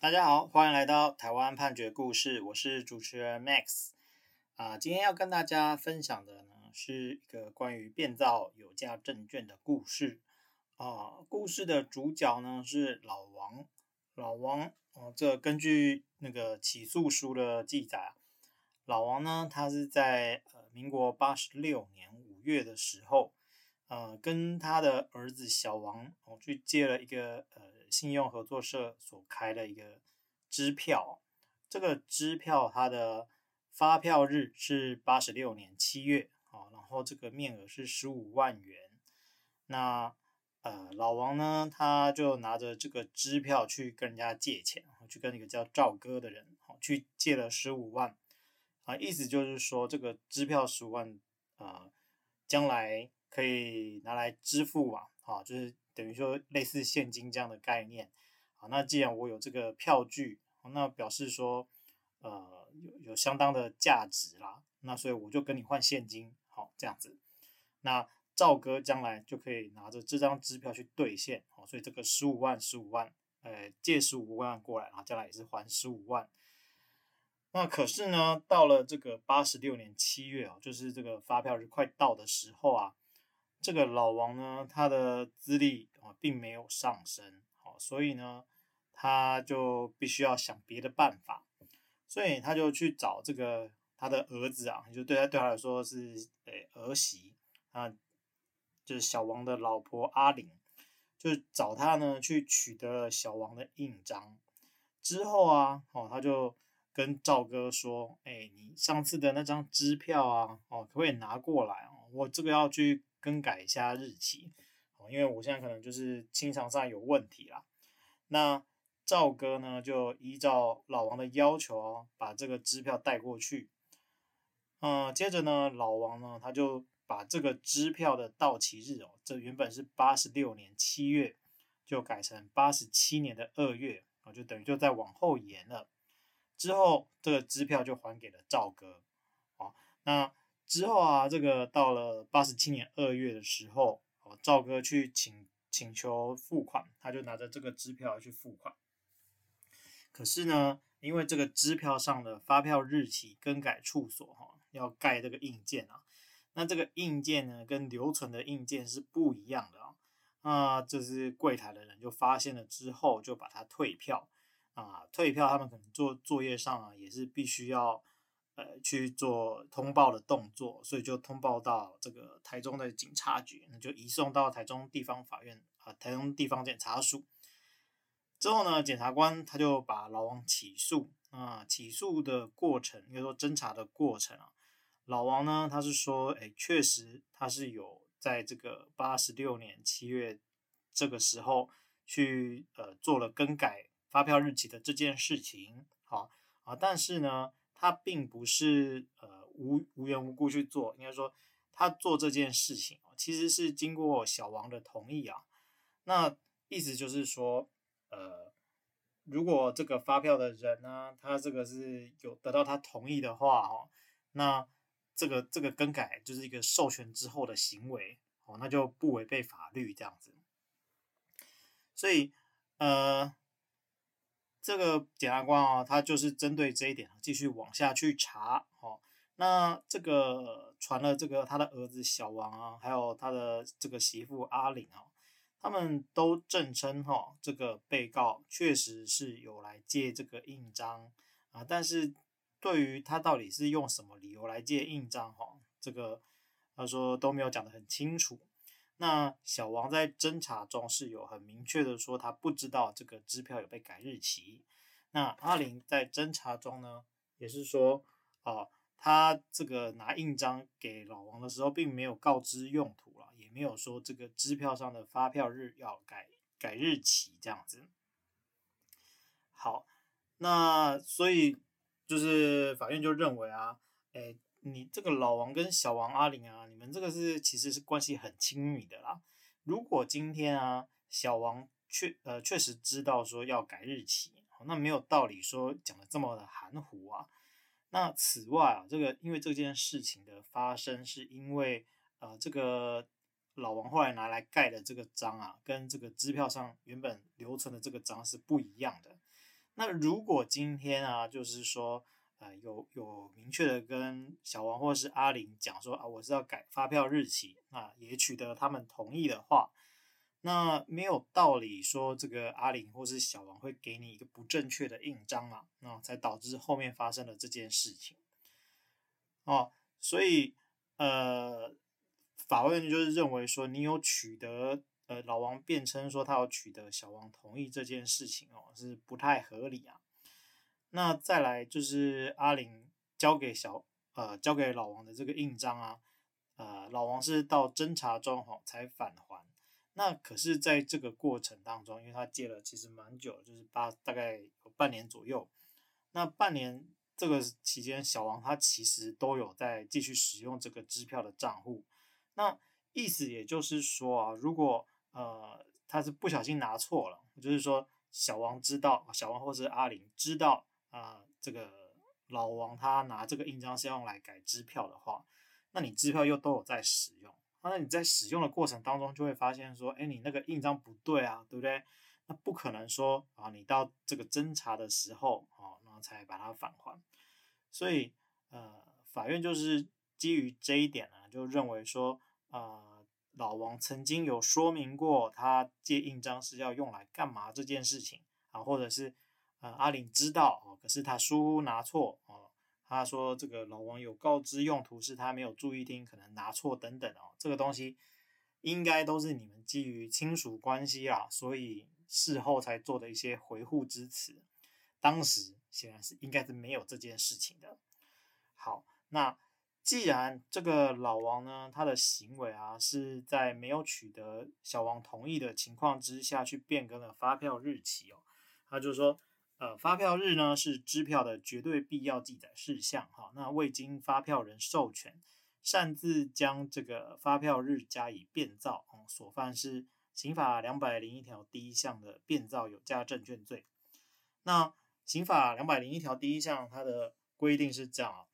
大家好，欢迎来到台湾判决故事，我是主持人 Max。啊，今天要跟大家分享的呢，是一个关于变造有价证券的故事。啊，故事的主角呢是老王。老王，哦，这根据那个起诉书的记载，老王呢，他是在呃民国八十六年五月的时候，呃，跟他的儿子小王哦去借了一个呃。信用合作社所开的一个支票，这个支票它的发票日是八十六年七月啊，然后这个面额是十五万元。那呃老王呢，他就拿着这个支票去跟人家借钱，去跟一个叫赵哥的人去借了十五万啊，意思就是说这个支票十五万啊，将来可以拿来支付啊，啊就是。等于说类似现金这样的概念，好，那既然我有这个票据，那表示说，呃，有有相当的价值啦，那所以我就跟你换现金，好，这样子，那赵哥将来就可以拿着这张支票去兑现，好，所以这个十五万十五万，呃，借十五万过来，然后将来也是还十五万。那可是呢，到了这个八十六年七月啊，就是这个发票日快到的时候啊。这个老王呢，他的资历啊并没有上升，好，所以呢，他就必须要想别的办法，所以他就去找这个他的儿子啊，就对他对他来说是诶儿媳啊，就是小王的老婆阿玲，就找他呢去取得了小王的印章，之后啊，哦，他就跟赵哥说，哎，你上次的那张支票啊，哦，可不可以拿过来哦，我这个要去。更改一下日期，因为我现在可能就是清偿上有问题啦。那赵哥呢，就依照老王的要求哦，把这个支票带过去。嗯，接着呢，老王呢，他就把这个支票的到期日哦，这原本是八十六年七月，就改成八十七年的二月啊，就等于就再往后延了。之后这个支票就还给了赵哥。好，那。之后啊，这个到了八十七年二月的时候，哦，赵哥去请请求付款，他就拿着这个支票去付款。可是呢，因为这个支票上的发票日期更改处所哈，要盖这个印鉴啊，那这个印鉴呢，跟留存的印鉴是不一样的啊。啊，这是柜台的人就发现了之后，就把它退票啊，退票他们可能做作业上啊，也是必须要。呃，去做通报的动作，所以就通报到这个台中的警察局，那就移送到台中地方法院啊，台中地方检察署。之后呢，检察官他就把老王起诉啊，起诉的过程，应该说侦查的过程啊，老王呢，他是说，哎，确实他是有在这个八十六年七月这个时候去呃做了更改发票日期的这件事情，好啊，但是呢。他并不是呃无无缘无故去做，应该说他做这件事情其实是经过小王的同意啊。那意思就是说，呃，如果这个发票的人呢，他这个是有得到他同意的话哦，那这个这个更改就是一个授权之后的行为哦，那就不违背法律这样子。所以呃。这个检察官啊，他就是针对这一点继续往下去查。哦，那这个传了这个他的儿子小王啊，还有他的这个媳妇阿玲啊，他们都证称哈，这个被告确实是有来借这个印章啊，但是对于他到底是用什么理由来借印章哈，这个他说都没有讲得很清楚。那小王在侦查中是有很明确的说，他不知道这个支票有被改日期。那阿玲在侦查中呢，也是说，哦，他这个拿印章给老王的时候，并没有告知用途了，也没有说这个支票上的发票日要改改日期这样子。好，那所以就是法院就认为啊，诶。你这个老王跟小王阿玲啊，你们这个是其实是关系很亲密的啦。如果今天啊，小王确呃确实知道说要改日期，那没有道理说讲的这么的含糊啊。那此外啊，这个因为这件事情的发生，是因为呃这个老王后来拿来盖的这个章啊，跟这个支票上原本留存的这个章是不一样的。那如果今天啊，就是说，呃，有有明确的跟小王或是阿玲讲说啊，我是要改发票日期，啊，也取得他们同意的话，那没有道理说这个阿玲或是小王会给你一个不正确的印章啊，那才导致后面发生了这件事情。哦，所以呃，法院就是认为说你有取得。呃，老王辩称说他要取得小王同意这件事情哦，是不太合理啊。那再来就是阿玲交给小呃交给老王的这个印章啊，呃，老王是到侦查中哈才返还。那可是在这个过程当中，因为他借了其实蛮久，就是八大概有半年左右。那半年这个期间，小王他其实都有在继续使用这个支票的账户。那意思也就是说啊，如果呃，他是不小心拿错了，就是说小王知道，小王或是阿玲知道啊、这个老王他拿这个印章是用来改支票的话，那你支票又都有在使用，那你在使用的过程当中就会发现说，哎，你那个印章不对啊，对不对？那不可能说啊，你到这个侦查的时候啊，然后才把它返还，所以呃，法院就是基于这一点呢，就认为说。呃老王曾经有说明过，他借印章是要用来干嘛这件事情啊，或者是呃阿玲知道哦，可是他疏忽拿错哦，他说这个老王有告知用途是他没有注意听，可能拿错等等哦，这个东西应该都是你们基于亲属关系啊，所以事后才做的一些维护之词，当时显然是应该是没有这件事情的。好，那。既然这个老王呢，他的行为啊是在没有取得小王同意的情况之下去变更了发票日期哦，他就说，呃，发票日呢是支票的绝对必要记载事项哈，那未经发票人授权，擅自将这个发票日加以变造，哦，所犯是刑法两百零一条第一项的变造有价证券罪。那刑法两百零一条第一项它的规定是这样啊。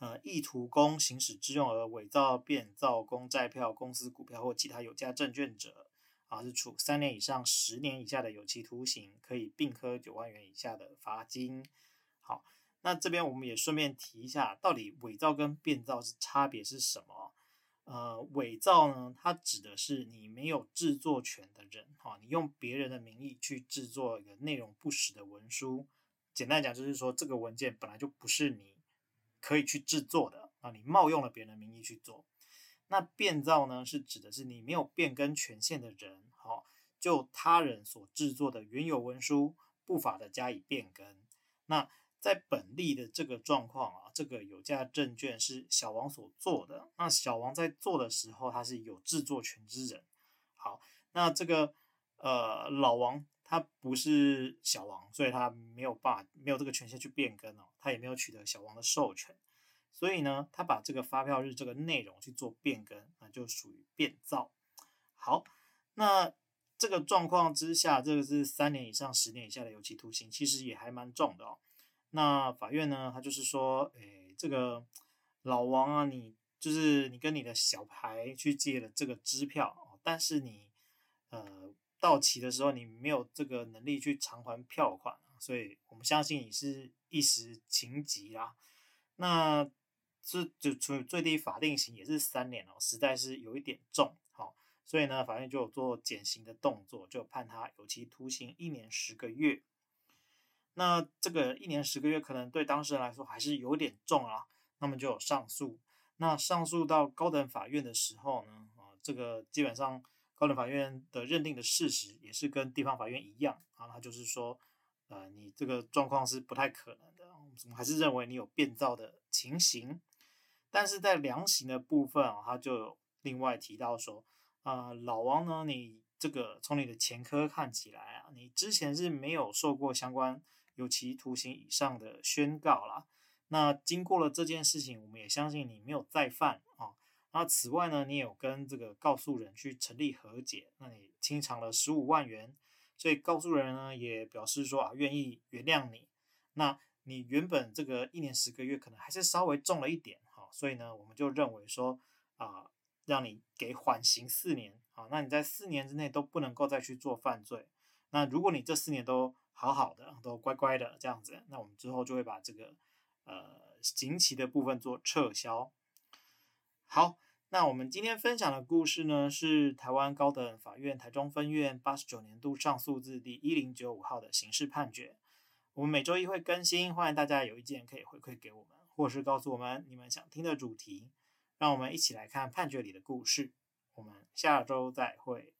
呃，意图供行使之用而伪造、变造公债票、公司股票或其他有价证券者，啊，是处三年以上十年以下的有期徒刑，可以并科九万元以下的罚金。好，那这边我们也顺便提一下，到底伪造跟变造是差别是什么？呃，伪造呢，它指的是你没有制作权的人，哈，你用别人的名义去制作一个内容不实的文书。简单讲，就是说这个文件本来就不是你。可以去制作的啊，你冒用了别人的名义去做。那变造呢，是指的是你没有变更权限的人，好，就他人所制作的原有文书不法的加以变更。那在本例的这个状况啊，这个有价证券是小王所做的。那小王在做的时候，他是有制作权之人。好，那这个呃老王他不是小王，所以他没有办法，没有这个权限去变更哦。他也没有取得小王的授权，所以呢，他把这个发票日这个内容去做变更，那就属于变造。好，那这个状况之下，这个是三年以上十年以下的有期徒刑，其实也还蛮重的哦。那法院呢，他就是说，诶，这个老王啊，你就是你跟你的小孩去借了这个支票，但是你呃到期的时候，你没有这个能力去偿还票款。所以我们相信你是一时情急啦，那是就处最低法定刑也是三年哦，实在是有一点重，好，所以呢，法院就有做减刑的动作，就判他有期徒刑一年十个月。那这个一年十个月可能对当事人来说还是有点重啊，那么就有上诉。那上诉到高等法院的时候呢，啊，这个基本上高等法院的认定的事实也是跟地方法院一样啊，他就是说。呃，你这个状况是不太可能的，我们还是认为你有变造的情形。但是在量刑的部分啊，他就另外提到说，啊、老王呢，你这个从你的前科看起来啊，你之前是没有受过相关有期徒刑以上的宣告啦。那经过了这件事情，我们也相信你没有再犯啊。那此外呢，你有跟这个告诉人去成立和解，那你清偿了十五万元。所以告诉人呢也表示说啊，愿意原谅你。那你原本这个一年十个月可能还是稍微重了一点，所以呢我们就认为说啊，让你给缓刑四年啊，那你在四年之内都不能够再去做犯罪。那如果你这四年都好好的，都乖乖的这样子，那我们之后就会把这个呃刑期的部分做撤销。好，那我们今天分享的故事呢，是台湾高等法院台中分院八十九年度上诉字第一零九五号的刑事判决。我们每周一会更新，欢迎大家有意见可以回馈给我们，或是告诉我们你们想听的主题，让我们一起来看判决里的故事。我们下周再会。